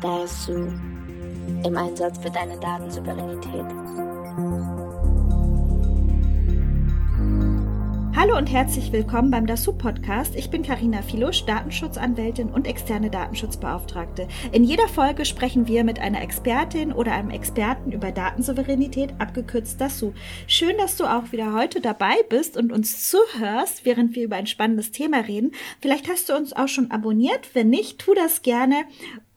Dasu im Einsatz für deine Datensouveränität. Hallo und herzlich willkommen beim DASU Podcast. Ich bin Karina Filusch, Datenschutzanwältin und externe Datenschutzbeauftragte. In jeder Folge sprechen wir mit einer Expertin oder einem Experten über Datensouveränität, abgekürzt DASU. Schön, dass du auch wieder heute dabei bist und uns zuhörst, während wir über ein spannendes Thema reden. Vielleicht hast du uns auch schon abonniert. Wenn nicht, tu das gerne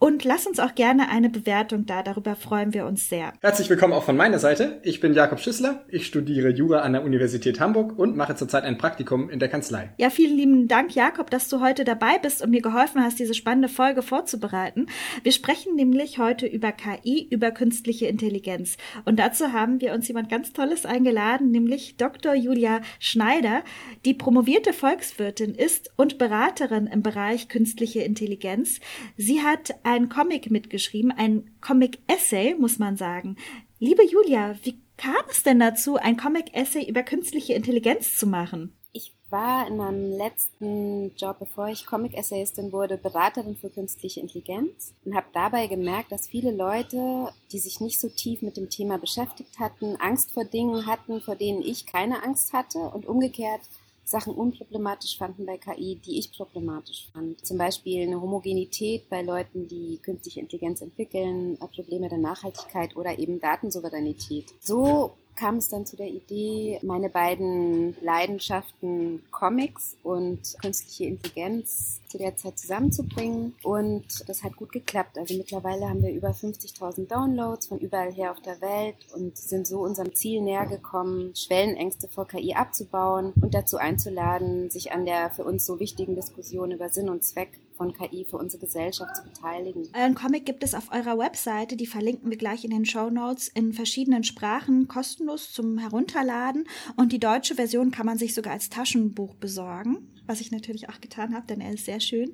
und lass uns auch gerne eine Bewertung da. Darüber freuen wir uns sehr. Herzlich willkommen auch von meiner Seite. Ich bin Jakob Schüssler. Ich studiere Jura an der Universität Hamburg und mache zurzeit ein Praktikum in der Kanzlei. Ja, vielen lieben Dank, Jakob, dass du heute dabei bist und mir geholfen hast, diese spannende Folge vorzubereiten. Wir sprechen nämlich heute über KI, über künstliche Intelligenz. Und dazu haben wir uns jemand ganz Tolles eingeladen, nämlich Dr. Julia Schneider, die promovierte Volkswirtin ist und Beraterin im Bereich künstliche Intelligenz. Sie hat einen Comic mitgeschrieben, ein Comic-Essay, muss man sagen. Liebe Julia, wie kam es denn dazu, ein Comic-Essay über künstliche Intelligenz zu machen? Ich war in meinem letzten Job, bevor ich Comic-Essayistin wurde, Beraterin für künstliche Intelligenz und habe dabei gemerkt, dass viele Leute, die sich nicht so tief mit dem Thema beschäftigt hatten, Angst vor Dingen hatten, vor denen ich keine Angst hatte und umgekehrt Sachen unproblematisch fanden bei KI, die ich problematisch fand. Zum Beispiel eine Homogenität bei Leuten, die künstliche Intelligenz entwickeln, Probleme der Nachhaltigkeit oder eben Datensouveränität. So kam es dann zu der Idee, meine beiden Leidenschaften Comics und künstliche Intelligenz zu der Zeit zusammenzubringen. Und das hat gut geklappt. Also mittlerweile haben wir über 50.000 Downloads von überall her auf der Welt und sind so unserem Ziel näher gekommen, Schwellenängste vor KI abzubauen und dazu einzuladen, sich an der für uns so wichtigen Diskussion über Sinn und Zweck von KI für unsere Gesellschaft zu beteiligen. Euren Comic gibt es auf eurer Webseite, die verlinken wir gleich in den Show Notes, in verschiedenen Sprachen kostenlos zum Herunterladen und die deutsche Version kann man sich sogar als Taschenbuch besorgen was ich natürlich auch getan habe, denn er ist sehr schön.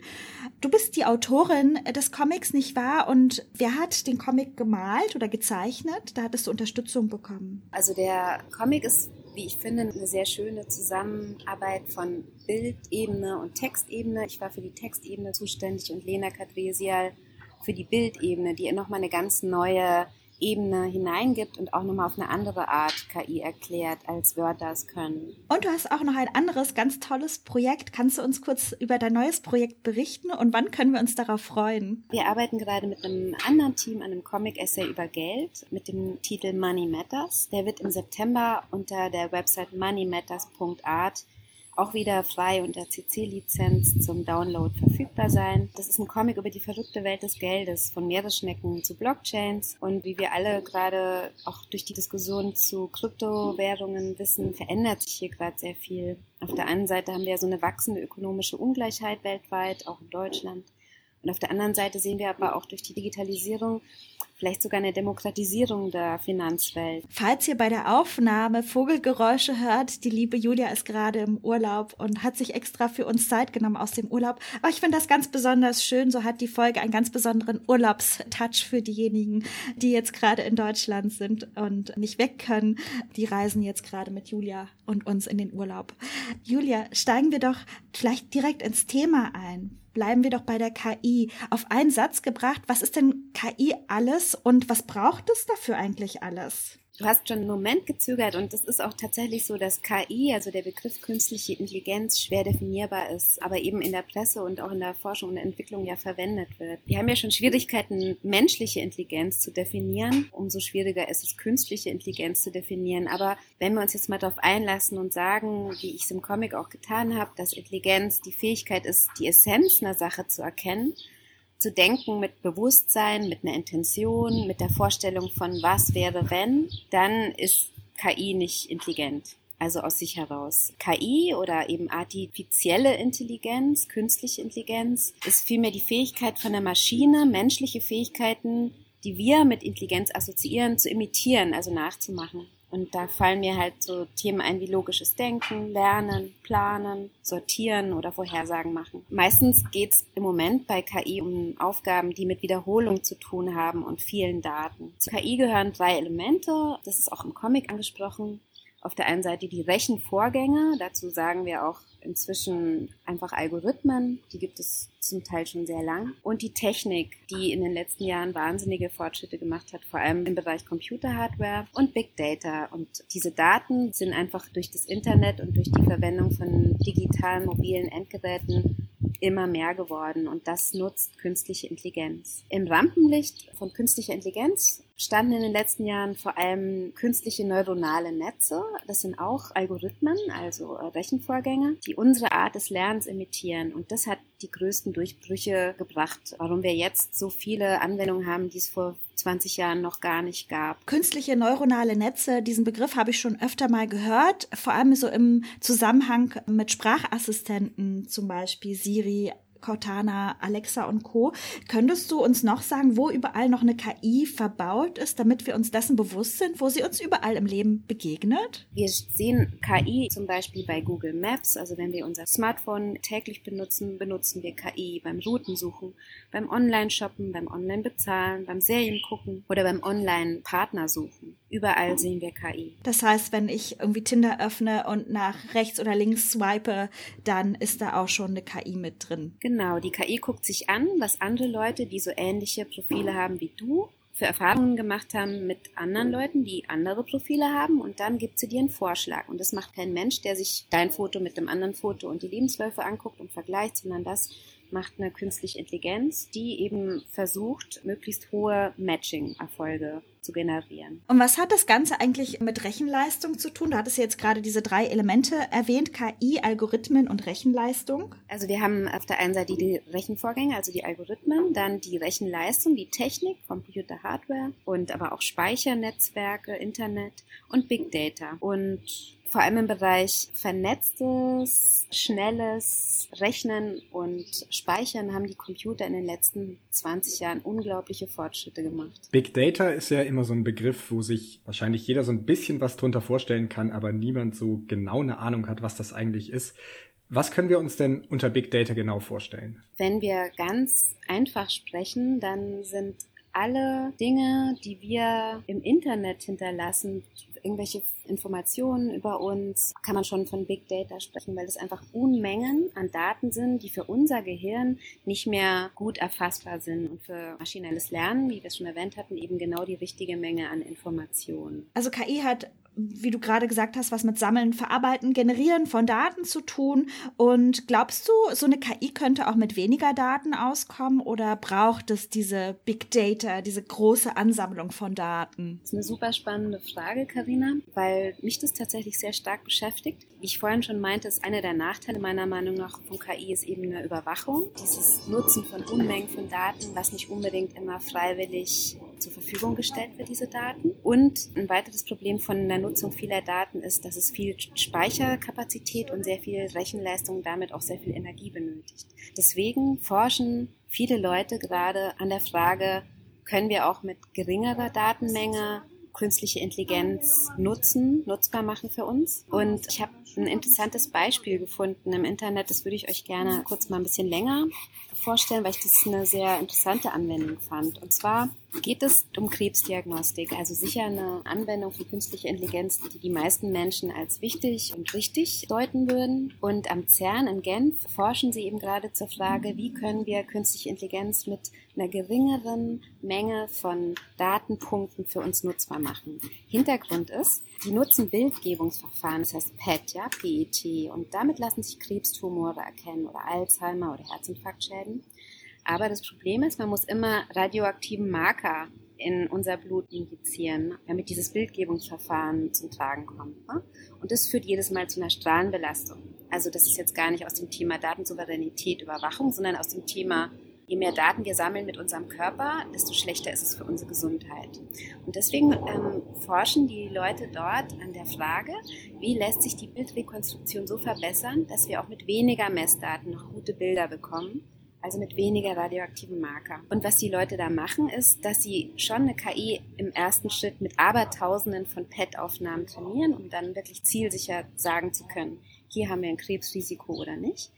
Du bist die Autorin des Comics, nicht wahr? Und wer hat den Comic gemalt oder gezeichnet? Da hattest du Unterstützung bekommen. Also der Comic ist wie ich finde, eine sehr schöne Zusammenarbeit von Bildebene und Textebene. Ich war für die Textebene zuständig und Lena Kadresial für die Bildebene, die nochmal eine ganz neue Ebene hineingibt und auch nochmal auf eine andere Art KI erklärt, als Wörter es können. Und du hast auch noch ein anderes ganz tolles Projekt. Kannst du uns kurz über dein neues Projekt berichten und wann können wir uns darauf freuen? Wir arbeiten gerade mit einem anderen Team an einem Comic-Essay über Geld mit dem Titel Money Matters. Der wird im September unter der Website moneymatters.art auch wieder frei unter CC-Lizenz zum Download verfügbar sein. Das ist ein Comic über die verrückte Welt des Geldes, von Meeresschnecken zu Blockchains und wie wir alle gerade auch durch die Diskussion zu Kryptowährungen wissen, verändert sich hier gerade sehr viel. Auf der einen Seite haben wir ja so eine wachsende ökonomische Ungleichheit weltweit, auch in Deutschland. Und auf der anderen Seite sehen wir aber auch durch die Digitalisierung vielleicht sogar eine Demokratisierung der Finanzwelt. Falls ihr bei der Aufnahme Vogelgeräusche hört, die liebe Julia ist gerade im Urlaub und hat sich extra für uns Zeit genommen aus dem Urlaub. Aber ich finde das ganz besonders schön. So hat die Folge einen ganz besonderen Urlaubstouch für diejenigen, die jetzt gerade in Deutschland sind und nicht weg können. Die reisen jetzt gerade mit Julia und uns in den Urlaub. Julia, steigen wir doch vielleicht direkt ins Thema ein bleiben wir doch bei der KI. Auf einen Satz gebracht, was ist denn KI alles und was braucht es dafür eigentlich alles? Du hast schon einen Moment gezögert und es ist auch tatsächlich so, dass KI, also der Begriff künstliche Intelligenz, schwer definierbar ist, aber eben in der Presse und auch in der Forschung und Entwicklung ja verwendet wird. Wir haben ja schon Schwierigkeiten, menschliche Intelligenz zu definieren. Umso schwieriger ist es, künstliche Intelligenz zu definieren. Aber wenn wir uns jetzt mal darauf einlassen und sagen, wie ich es im Comic auch getan habe, dass Intelligenz die Fähigkeit ist, die Essenz einer Sache zu erkennen, zu denken mit Bewusstsein, mit einer Intention, mit der Vorstellung von was wäre wenn, dann ist KI nicht intelligent. Also aus sich heraus. KI oder eben artifizielle Intelligenz, künstliche Intelligenz, ist vielmehr die Fähigkeit von der Maschine, menschliche Fähigkeiten, die wir mit Intelligenz assoziieren, zu imitieren, also nachzumachen. Und da fallen mir halt so Themen ein wie logisches Denken, Lernen, Planen, Sortieren oder Vorhersagen machen. Meistens geht's im Moment bei KI um Aufgaben, die mit Wiederholung zu tun haben und vielen Daten. Zu KI gehören drei Elemente, das ist auch im Comic angesprochen. auf der einen Seite die Rechenvorgänge, dazu sagen wir auch inzwischen einfach Algorithmen, die gibt es zum Teil schon sehr lang, und die Technik, die in den letzten Jahren wahnsinnige Fortschritte gemacht hat, vor allem im Bereich Computerhardware und Big Data. Und diese Daten sind einfach durch das Internet und durch die Verwendung von digitalen mobilen Endgeräten immer mehr geworden und das nutzt künstliche Intelligenz. Im Rampenlicht von künstlicher Intelligenz standen in den letzten Jahren vor allem künstliche neuronale Netze. Das sind auch Algorithmen, also äh, Rechenvorgänge, die unsere Art des Lernens imitieren. Und das hat die größten Durchbrüche gebracht, warum wir jetzt so viele Anwendungen haben, die es vor 20 Jahren noch gar nicht gab. Künstliche neuronale Netze, diesen Begriff habe ich schon öfter mal gehört, vor allem so im Zusammenhang mit Sprachassistenten, zum Beispiel Siri, Cortana, Alexa und Co. Könntest du uns noch sagen, wo überall noch eine KI verbaut ist, damit wir uns dessen bewusst sind, wo sie uns überall im Leben begegnet? Wir sehen KI zum Beispiel bei Google Maps. Also wenn wir unser Smartphone täglich benutzen, benutzen wir KI beim Routensuchen, beim Online-Shoppen, beim Online-Bezahlen, beim Seriengucken oder beim Online-Partner suchen. Überall sehen wir KI. Das heißt, wenn ich irgendwie Tinder öffne und nach rechts oder links swipe, dann ist da auch schon eine KI mit drin. Genau, die KI guckt sich an, was andere Leute, die so ähnliche Profile haben wie du, für Erfahrungen gemacht haben mit anderen Leuten, die andere Profile haben und dann gibt sie dir einen Vorschlag. Und das macht kein Mensch, der sich dein Foto mit dem anderen Foto und die Lebensläufe anguckt und vergleicht, sondern das macht eine künstliche Intelligenz, die eben versucht, möglichst hohe Matching-Erfolge zu generieren. Und was hat das Ganze eigentlich mit Rechenleistung zu tun? Du hattest jetzt gerade diese drei Elemente erwähnt, KI, Algorithmen und Rechenleistung. Also wir haben auf der einen Seite die Rechenvorgänge, also die Algorithmen, dann die Rechenleistung, die Technik, Computer, Hardware und aber auch Speichernetzwerke, Internet und Big Data. Und vor allem im Bereich vernetztes, schnelles Rechnen und Speichern haben die Computer in den letzten 20 Jahren unglaubliche Fortschritte gemacht. Big Data ist ja immer so ein Begriff, wo sich wahrscheinlich jeder so ein bisschen was drunter vorstellen kann, aber niemand so genau eine Ahnung hat, was das eigentlich ist. Was können wir uns denn unter Big Data genau vorstellen? Wenn wir ganz einfach sprechen, dann sind alle Dinge, die wir im Internet hinterlassen, irgendwelche Informationen über uns, kann man schon von Big Data sprechen, weil es einfach Unmengen an Daten sind, die für unser Gehirn nicht mehr gut erfassbar sind und für maschinelles Lernen, wie wir es schon erwähnt hatten, eben genau die richtige Menge an Informationen. Also KI hat wie du gerade gesagt hast, was mit Sammeln, Verarbeiten, Generieren von Daten zu tun. Und glaubst du, so eine KI könnte auch mit weniger Daten auskommen oder braucht es diese Big Data, diese große Ansammlung von Daten? Das ist eine super spannende Frage, Karina, weil mich das tatsächlich sehr stark beschäftigt. Wie ich vorhin schon meinte, ist einer der Nachteile meiner Meinung nach von KI ist eben eine Überwachung. Dieses Nutzen von Unmengen von Daten, was nicht unbedingt immer freiwillig zur Verfügung gestellt wird, diese Daten. Und ein weiteres Problem von der Nutzung vieler Daten ist, dass es viel Speicherkapazität und sehr viel Rechenleistung und damit auch sehr viel Energie benötigt. Deswegen forschen viele Leute gerade an der Frage, können wir auch mit geringerer Datenmenge künstliche Intelligenz nutzen, nutzbar machen für uns. Und ich habe ein interessantes Beispiel gefunden im Internet, das würde ich euch gerne kurz mal ein bisschen länger vorstellen, weil ich das eine sehr interessante Anwendung fand. Und zwar geht es um Krebsdiagnostik, also sicher eine Anwendung von künstlicher Intelligenz, die die meisten Menschen als wichtig und richtig deuten würden. Und am CERN in Genf forschen sie eben gerade zur Frage, wie können wir künstliche Intelligenz mit einer geringeren Menge von Datenpunkten für uns nutzbar machen. Hintergrund ist, die nutzen Bildgebungsverfahren, das heißt PET, ja, PET, und damit lassen sich Krebstumore erkennen oder Alzheimer oder Herzinfarktschäden. Aber das Problem ist, man muss immer radioaktiven Marker in unser Blut injizieren, damit dieses Bildgebungsverfahren zum Tragen kommt. Ne? Und das führt jedes Mal zu einer Strahlenbelastung. Also das ist jetzt gar nicht aus dem Thema Datensouveränität, Überwachung, sondern aus dem Thema je mehr Daten wir sammeln mit unserem Körper, desto schlechter ist es für unsere Gesundheit. Und deswegen ähm, forschen die Leute dort an der Frage, wie lässt sich die Bildrekonstruktion so verbessern, dass wir auch mit weniger Messdaten noch gute Bilder bekommen also mit weniger radioaktiven Marker. Und was die Leute da machen, ist, dass sie schon eine KI im ersten Schritt mit Abertausenden von PET-Aufnahmen trainieren, um dann wirklich zielsicher sagen zu können, hier haben wir ein Krebsrisiko oder nicht.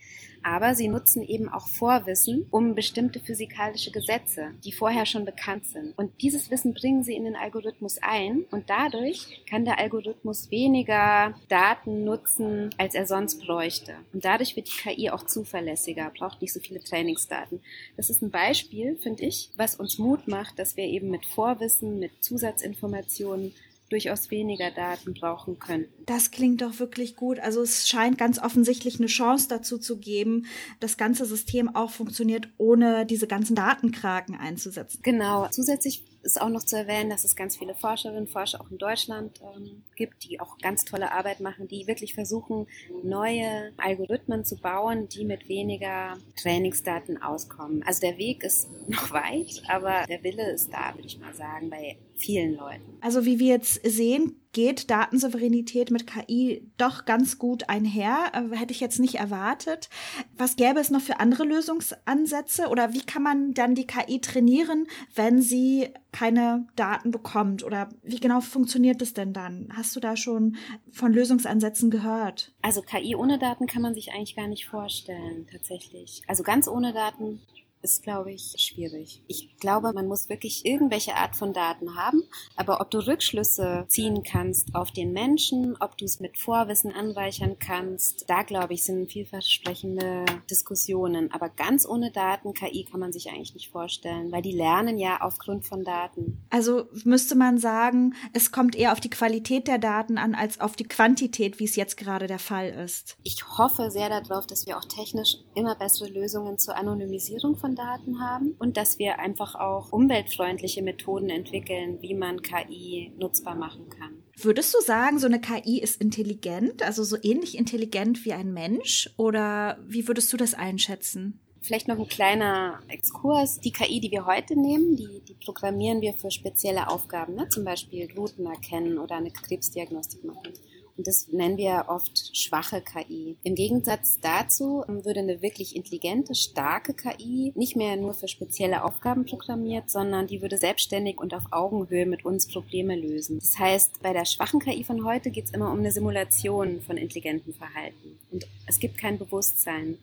Aber sie nutzen eben auch Vorwissen um bestimmte physikalische Gesetze, die vorher schon bekannt sind. Und dieses Wissen bringen sie in den Algorithmus ein und dadurch kann der Algorithmus weniger Daten nutzen, als er sonst bräuchte. Und dadurch wird die KI auch zuverlässiger, braucht nicht so viele Trainingsdaten. Das ist ein Beispiel, finde ich, was uns Mut macht, dass wir eben mit Vorwissen, mit Zusatzinformationen durchaus weniger Daten brauchen könnten. Das klingt doch wirklich gut. Also es scheint ganz offensichtlich eine Chance dazu zu geben, das ganze System auch funktioniert, ohne diese ganzen Datenkraken einzusetzen. Genau. Zusätzlich ist auch noch zu erwähnen, dass es ganz viele Forscherinnen und Forscher auch in Deutschland ähm, gibt, die auch ganz tolle Arbeit machen, die wirklich versuchen, neue Algorithmen zu bauen, die mit weniger Trainingsdaten auskommen. Also der Weg ist noch weit, aber der Wille ist da, würde ich mal sagen, bei vielen Leuten. Also wie wir jetzt sehen, geht Datensouveränität mit KI doch ganz gut einher. Äh, hätte ich jetzt nicht erwartet. Was gäbe es noch für andere Lösungsansätze oder wie kann man dann die KI trainieren, wenn sie keine Daten bekommt? Oder wie genau funktioniert es denn dann? Hast du da schon von Lösungsansätzen gehört? Also KI ohne Daten kann man sich eigentlich gar nicht vorstellen, tatsächlich. Also ganz ohne Daten ist, glaube ich, schwierig. Ich glaube, man muss wirklich irgendwelche Art von Daten haben, aber ob du Rückschlüsse ziehen kannst auf den Menschen, ob du es mit Vorwissen anreichern kannst, da glaube ich, sind vielversprechende Diskussionen. Aber ganz ohne Daten, KI kann man sich eigentlich nicht vorstellen, weil die lernen ja aufgrund von Daten. Also müsste man sagen, es kommt eher auf die Qualität der Daten an, als auf die Quantität, wie es jetzt gerade der Fall ist. Ich hoffe sehr darauf, dass wir auch technisch immer bessere Lösungen zur Anonymisierung von Daten haben und dass wir einfach auch umweltfreundliche Methoden entwickeln, wie man KI nutzbar machen kann. Würdest du sagen, so eine KI ist intelligent, also so ähnlich intelligent wie ein Mensch? Oder wie würdest du das einschätzen? Vielleicht noch ein kleiner Exkurs. Die KI, die wir heute nehmen, die, die programmieren wir für spezielle Aufgaben, ne? zum Beispiel Routen erkennen oder eine Krebsdiagnostik machen. Und das nennen wir oft schwache KI. Im Gegensatz dazu ähm, würde eine wirklich intelligente, starke KI nicht mehr nur für spezielle Aufgaben programmiert, sondern die würde selbstständig und auf Augenhöhe mit uns Probleme lösen. Das heißt, bei der schwachen KI von heute geht es immer um eine Simulation von intelligentem Verhalten. Und es gibt kein Bewusstsein.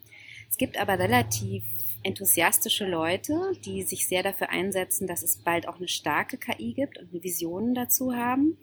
Es gibt aber relativ enthusiastische Leute, die sich sehr dafür einsetzen, dass es bald auch eine starke KI gibt und Visionen dazu haben.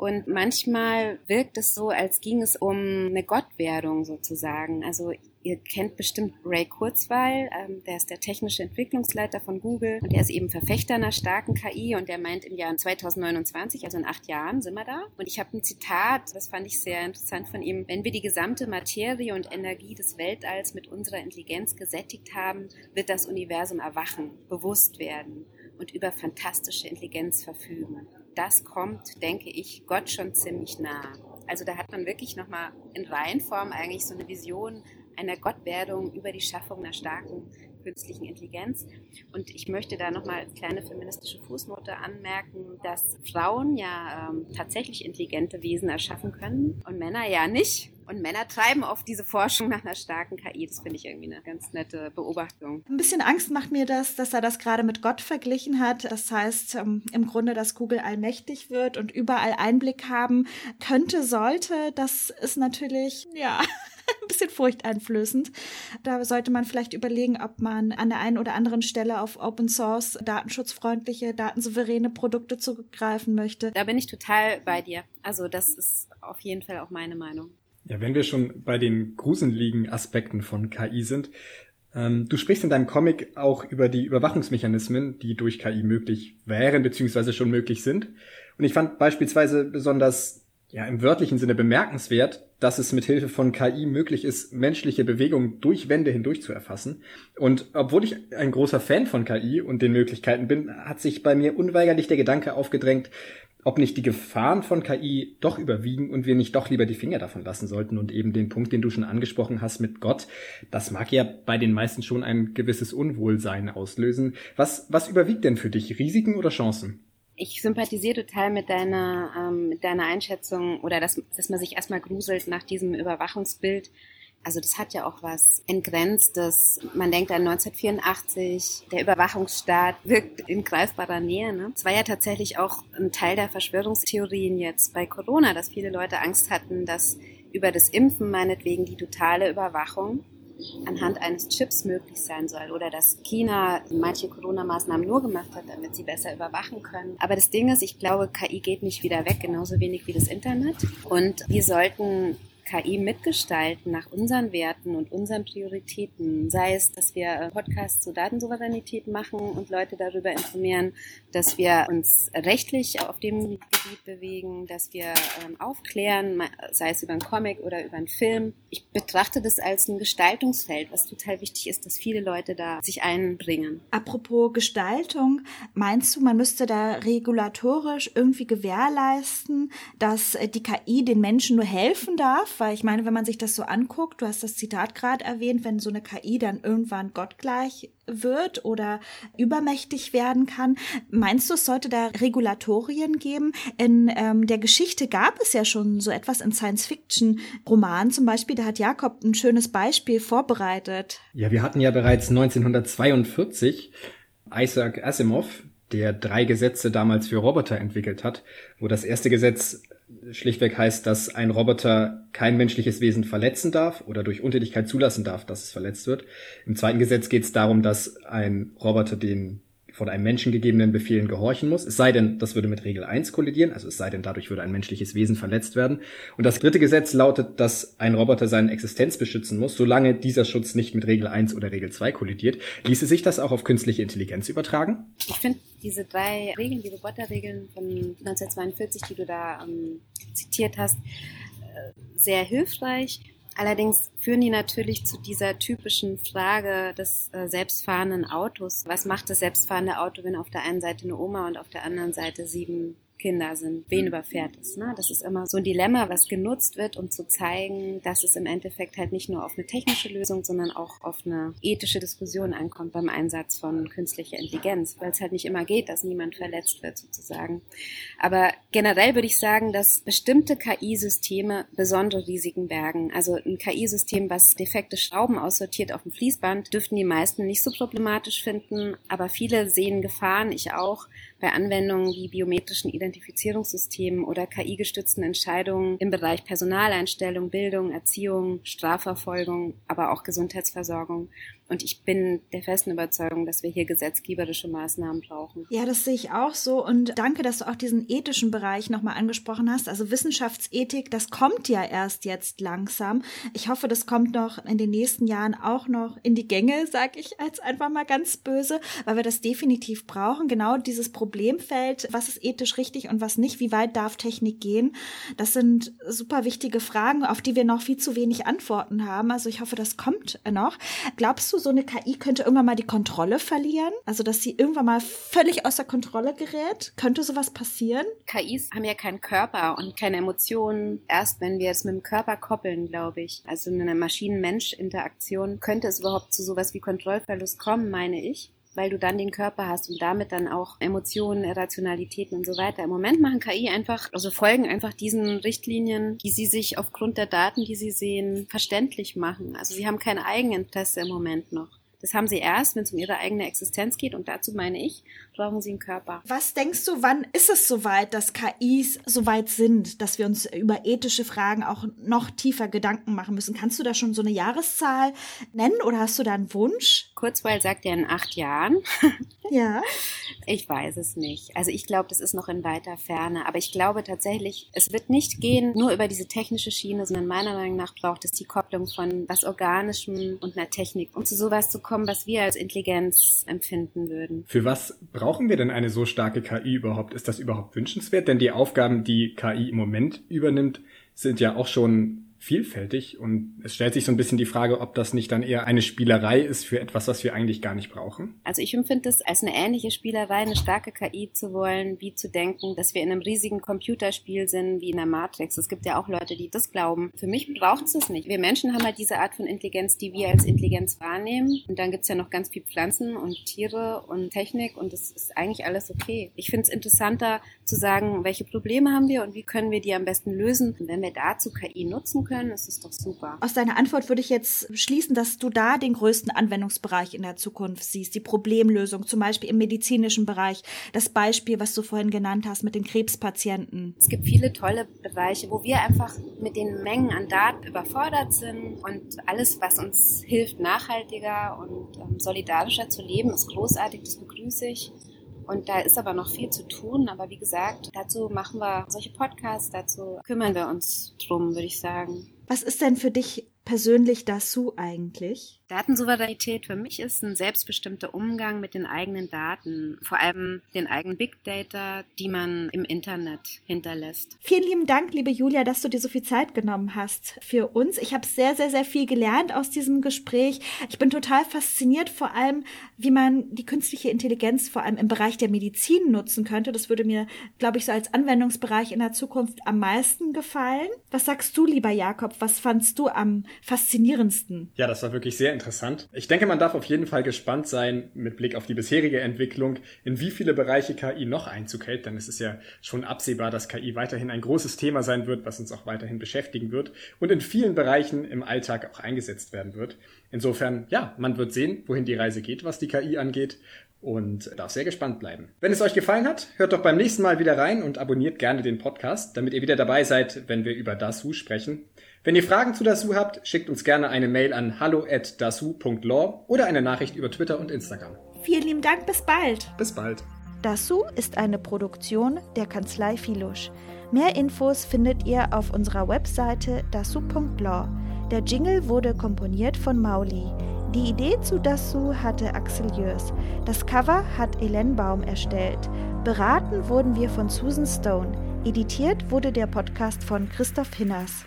Und manchmal wirkt es so, als ging es um eine Gottwerdung sozusagen. Also ihr kennt bestimmt Ray Kurzweil, ähm, der ist der technische Entwicklungsleiter von Google und er ist eben Verfechter einer starken KI und der meint im Jahr 2029, also in acht Jahren sind wir da. Und ich habe ein Zitat, das fand ich sehr interessant von ihm. Wenn wir die gesamte Materie und Energie des Weltalls mit unserer Intelligenz gesättigt haben, wird das Universum erwachen, bewusst werden und über fantastische Intelligenz verfügen das kommt, denke ich, Gott schon ziemlich nah. Also da hat man wirklich nochmal in Reihenform eigentlich so eine Vision einer Gottwerdung über die Schaffung einer starken künstlichen Intelligenz. Und ich möchte da nochmal als kleine feministische Fußnote anmerken, dass Frauen ja ähm, tatsächlich intelligente Wesen erschaffen können und Männer ja nicht. Und Männer treiben oft diese Forschung nach einer starken KI. Das finde ich irgendwie eine ganz nette Beobachtung. Ein bisschen Angst macht mir das, dass er das gerade mit Gott verglichen hat. Das heißt ähm, im Grunde, dass Google allmächtig wird und überall Einblick haben könnte, sollte. Das ist natürlich, ja, bisschen furchteinflößend. Da sollte man vielleicht überlegen, ob man an der einen oder anderen Stelle auf Open Source datenschutzfreundliche, datensouveräne Produkte zugreifen möchte. Da bin ich total bei dir. Also das ist auf jeden Fall auch meine Meinung. Ja, wenn wir schon bei den gruseligen Aspekten von KI sind, ähm, du sprichst in deinem Comic auch über die Überwachungsmechanismen, die durch KI möglich wären bzw. schon möglich sind. Und ich fand beispielsweise besonders ja im wörtlichen Sinne bemerkenswert, dass es mit Hilfe von KI möglich ist, menschliche Bewegungen durch Wände hindurch zu erfassen. Und obwohl ich ein großer Fan von KI und den Möglichkeiten bin, hat sich bei mir unweigerlich der Gedanke aufgedrängt, ob nicht die Gefahren von KI doch überwiegen und wir nicht doch lieber die Finger davon lassen sollten und eben den Punkt, den du schon angesprochen hast mit Gott, das mag ja bei den meisten schon ein gewisses Unwohlsein auslösen. Was, was überwiegt denn für dich, Risiken oder Chancen? Ich sympathisiere total mit deiner, ähm, mit deiner Einschätzung oder dass, dass man sich erstmal gruselt nach diesem Überwachungsbild also das hat ja auch was Entgrenztes. Man denkt an 1984, der Überwachungsstaat wirkt in greifbarer Nähe. Ne? Es war ja tatsächlich auch ein Teil der Verschwörungstheorien jetzt bei Corona, dass viele Leute Angst hatten, dass über das Impfen meinetwegen die totale Überwachung anhand eines Chips möglich sein soll oder dass China manche Corona-Maßnahmen nur gemacht hat, damit sie besser überwachen können. Aber das Ding ist, ich glaube, KI geht nicht wieder weg, genauso wenig wie das Internet. Und wir sollten KI mitgestalten nach unseren Werten und unseren Prioritäten. Sei es, dass wir äh, Podcasts zur Datensouveränität machen und Leute darüber informieren, dass wir uns rechtlich auf dem Gebiet bewegen, dass wir ähm, aufklären, sei es über einen Comic oder über einen Film. Ich betrachte das als ein Gestaltungsfeld, was total wichtig ist, dass viele Leute da sich einbringen. Apropos Gestaltung, meinst du, man müsste da regulatorisch irgendwie gewährleisten, dass äh, die KI den Menschen nur helfen darf? Weil ich meine, wenn man sich das so anguckt, du hast das Zitat gerade erwähnt, wenn so eine KI dann irgendwann gottgleich wird oder übermächtig werden kann. Meinst du, es sollte da Regulatorien geben? In ähm, der Geschichte gab es ja schon so etwas in Science-Fiction-Romanen zum Beispiel. Da hat Jakob ein schönes Beispiel vorbereitet. Ja, wir hatten ja bereits 1942 Isaac Asimov, der drei Gesetze damals für Roboter entwickelt hat, wo das erste Gesetz schlichtweg heißt, dass ein Roboter kein menschliches Wesen verletzen darf oder durch Untätigkeit zulassen darf, dass es verletzt wird. Im zweiten Gesetz geht es darum, dass ein Roboter den von einem Menschen gegebenen Befehlen gehorchen muss. Es sei denn, das würde mit Regel 1 kollidieren, also es sei denn, dadurch würde ein menschliches Wesen verletzt werden. Und das dritte Gesetz lautet, dass ein Roboter seine Existenz beschützen muss, solange dieser Schutz nicht mit Regel 1 oder Regel 2 kollidiert. Ließe sich das auch auf künstliche Intelligenz übertragen? Ich finde diese drei Regeln, die Roboterregeln von 1942, die du da ähm, zitiert hast, äh, sehr hilfreich. Allerdings führen die natürlich zu dieser typischen Frage des äh, selbstfahrenden Autos. Was macht das selbstfahrende Auto, wenn auf der einen Seite eine Oma und auf der anderen Seite sieben Kinder sind. Wen überfährt es? Ne? Das ist immer so ein Dilemma, was genutzt wird, um zu zeigen, dass es im Endeffekt halt nicht nur auf eine technische Lösung, sondern auch auf eine ethische Diskussion ankommt beim Einsatz von künstlicher Intelligenz, weil es halt nicht immer geht, dass niemand verletzt wird sozusagen. Aber generell würde ich sagen, dass bestimmte KI-Systeme besondere Risiken bergen. Also ein KI-System, was defekte Schrauben aussortiert auf dem Fließband, dürften die meisten nicht so problematisch finden, aber viele sehen Gefahren, ich auch, bei Anwendungen wie biometrischen Identifizierungssystemen oder KI-gestützten Entscheidungen im Bereich Personaleinstellung, Bildung, Erziehung, Strafverfolgung, aber auch Gesundheitsversorgung. Und ich bin der festen Überzeugung, dass wir hier gesetzgeberische Maßnahmen brauchen. Ja, das sehe ich auch so. Und danke, dass du auch diesen ethischen Bereich nochmal angesprochen hast. Also Wissenschaftsethik, das kommt ja erst jetzt langsam. Ich hoffe, das kommt noch in den nächsten Jahren auch noch in die Gänge, sag ich jetzt einfach mal ganz böse, weil wir das definitiv brauchen. Genau dieses Problemfeld, was ist ethisch richtig und was nicht, wie weit darf Technik gehen? Das sind super wichtige Fragen, auf die wir noch viel zu wenig Antworten haben. Also ich hoffe, das kommt noch. Glaubst du, so eine KI könnte irgendwann mal die Kontrolle verlieren? Also, dass sie irgendwann mal völlig außer Kontrolle gerät? Könnte sowas passieren? KIs haben ja keinen Körper und keine Emotionen. Erst wenn wir es mit dem Körper koppeln, glaube ich. Also in einer Maschinen-Mensch-Interaktion könnte es überhaupt zu sowas wie Kontrollverlust kommen, meine ich weil du dann den Körper hast und damit dann auch Emotionen, Rationalitäten und so weiter. Im Moment machen KI einfach, also folgen einfach diesen Richtlinien, die sie sich aufgrund der Daten, die sie sehen, verständlich machen. Also sie haben kein Eigeninteresse im Moment noch. Das haben sie erst, wenn es um ihre eigene Existenz geht. Und dazu meine ich, brauchen sie einen Körper. Was denkst du, wann ist es soweit, dass KIs soweit sind, dass wir uns über ethische Fragen auch noch tiefer Gedanken machen müssen? Kannst du da schon so eine Jahreszahl nennen oder hast du da einen Wunsch? Kurzweil sagt ja in acht Jahren. Ja. Ich weiß es nicht. Also ich glaube, das ist noch in weiter Ferne. Aber ich glaube tatsächlich, es wird nicht gehen nur über diese technische Schiene, sondern meiner Meinung nach braucht es die Kopplung von was Organischem und einer Technik, um zu sowas zu kommen, was wir als Intelligenz empfinden würden. Für was brauchen wir denn eine so starke KI überhaupt? Ist das überhaupt wünschenswert? Denn die Aufgaben, die KI im Moment übernimmt, sind ja auch schon vielfältig und es stellt sich so ein bisschen die Frage, ob das nicht dann eher eine Spielerei ist für etwas, was wir eigentlich gar nicht brauchen. Also ich empfinde es als eine ähnliche Spielerei, eine starke KI zu wollen, wie zu denken, dass wir in einem riesigen Computerspiel sind, wie in der Matrix. Es gibt ja auch Leute, die das glauben. Für mich braucht es das nicht. Wir Menschen haben halt diese Art von Intelligenz, die wir als Intelligenz wahrnehmen. Und dann gibt's ja noch ganz viel Pflanzen und Tiere und Technik und das ist eigentlich alles okay. Ich finde es interessanter zu sagen, welche Probleme haben wir und wie können wir die am besten lösen. Und wenn wir dazu KI nutzen können, ist es doch super. Aus deiner Antwort würde ich jetzt schließen, dass du da den größten Anwendungsbereich in der Zukunft siehst, die Problemlösung, zum Beispiel im medizinischen Bereich. Das Beispiel, was du vorhin genannt hast mit den Krebspatienten. Es gibt viele tolle Bereiche, wo wir einfach mit den Mengen an Daten überfordert sind und alles, was uns hilft, nachhaltiger und ähm, solidarischer zu leben, ist großartig, das begrüße ich. Und da ist aber noch viel zu tun. Aber wie gesagt, dazu machen wir solche Podcasts, dazu kümmern wir uns drum, würde ich sagen. Was ist denn für dich persönlich dazu eigentlich? Datensouveränität für mich ist ein selbstbestimmter Umgang mit den eigenen Daten, vor allem den eigenen Big Data, die man im Internet hinterlässt. Vielen lieben Dank, liebe Julia, dass du dir so viel Zeit genommen hast für uns. Ich habe sehr, sehr, sehr viel gelernt aus diesem Gespräch. Ich bin total fasziniert, vor allem, wie man die künstliche Intelligenz vor allem im Bereich der Medizin nutzen könnte. Das würde mir, glaube ich, so als Anwendungsbereich in der Zukunft am meisten gefallen. Was sagst du, lieber Jakob? Was fandst du am faszinierendsten? Ja, das war wirklich sehr interessant. Ich denke, man darf auf jeden Fall gespannt sein mit Blick auf die bisherige Entwicklung, in wie viele Bereiche KI noch Einzug hält. Denn es ist ja schon absehbar, dass KI weiterhin ein großes Thema sein wird, was uns auch weiterhin beschäftigen wird und in vielen Bereichen im Alltag auch eingesetzt werden wird. Insofern, ja, man wird sehen, wohin die Reise geht, was die KI angeht und darf sehr gespannt bleiben. Wenn es euch gefallen hat, hört doch beim nächsten Mal wieder rein und abonniert gerne den Podcast, damit ihr wieder dabei seid, wenn wir über Dasu sprechen. Wenn ihr Fragen zu Dasu habt, schickt uns gerne eine Mail an hallo@dasu.law oder eine Nachricht über Twitter und Instagram. Vielen lieben Dank, bis bald. Bis bald. Dasu ist eine Produktion der Kanzlei Filusch. Mehr Infos findet ihr auf unserer Webseite dasu.law. Der Jingle wurde komponiert von Mauli. Die Idee zu Dasu hatte Axel Jörs. Das Cover hat Elen Baum erstellt. Beraten wurden wir von Susan Stone. Editiert wurde der Podcast von Christoph Hinners.